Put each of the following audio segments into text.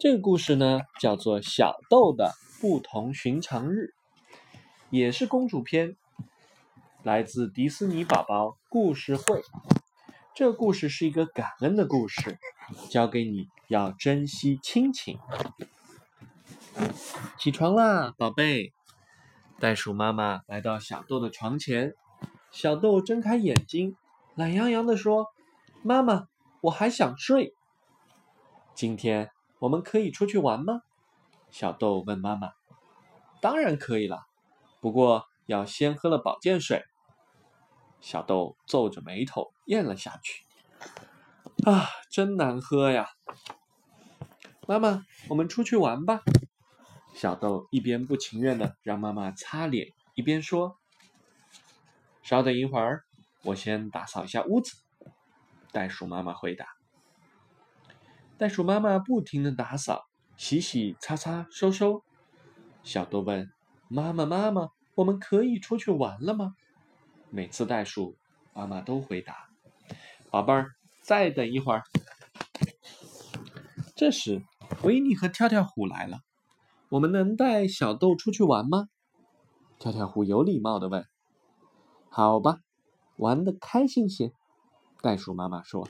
这个故事呢，叫做《小豆的不同寻常日》，也是公主篇，来自迪士尼宝宝故事会。这个故事是一个感恩的故事，教给你要珍惜亲情。起床啦，宝贝！袋鼠妈妈来到小豆的床前，小豆睁开眼睛，懒洋洋地说：“妈妈，我还想睡。今天。”我们可以出去玩吗？小豆问妈妈。当然可以了，不过要先喝了保健水。小豆皱着眉头咽了下去。啊，真难喝呀！妈妈，我们出去玩吧。小豆一边不情愿的让妈妈擦脸，一边说：“稍等一会儿，我先打扫一下屋子。”袋鼠妈妈回答。袋鼠妈妈不停的打扫，洗洗擦擦收收。小豆问：“妈妈妈妈，我们可以出去玩了吗？”每次袋鼠妈妈都回答：“宝贝儿，再等一会儿。”这时，维尼和跳跳虎来了。我们能带小豆出去玩吗？跳跳虎有礼貌的问。“好吧，玩的开心些。”袋鼠妈妈说。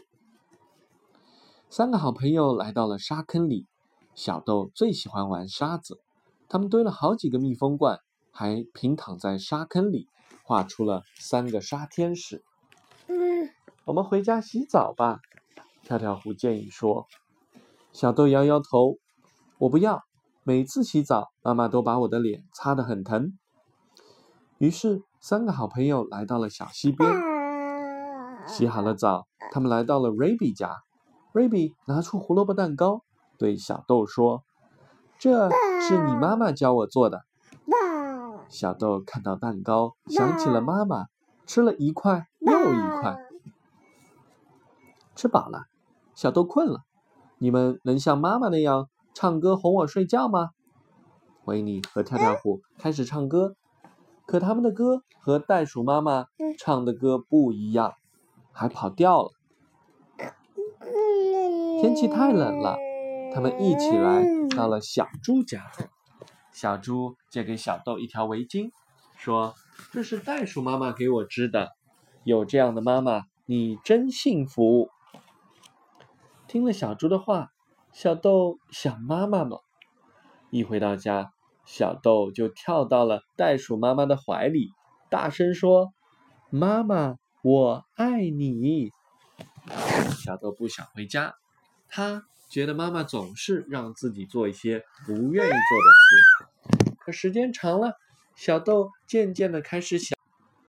三个好朋友来到了沙坑里，小豆最喜欢玩沙子。他们堆了好几个密封罐，还平躺在沙坑里，画出了三个沙天使。嗯，我们回家洗澡吧，跳跳虎建议说。小豆摇摇头，我不要。每次洗澡，妈妈都把我的脸擦得很疼。于是，三个好朋友来到了小溪边，洗好了澡，他们来到了瑞比家。瑞比拿出胡萝卜蛋糕，对小豆说：“这是你妈妈教我做的。”小豆看到蛋糕，想起了妈妈，吃了一块又一块。吃饱了，小豆困了。你们能像妈妈那样唱歌哄我睡觉吗？维尼和跳跳虎开始唱歌，可他们的歌和袋鼠妈妈唱的歌不一样，还跑调了。天气太冷了，他们一起来到了小猪家。小猪借给小豆一条围巾，说：“这是袋鼠妈妈给我织的，有这样的妈妈，你真幸福。”听了小猪的话，小豆想妈妈了。一回到家，小豆就跳到了袋鼠妈妈的怀里，大声说：“妈妈，我爱你。”小豆不想回家。他觉得妈妈总是让自己做一些不愿意做的事，可时间长了，小豆渐渐的开始想。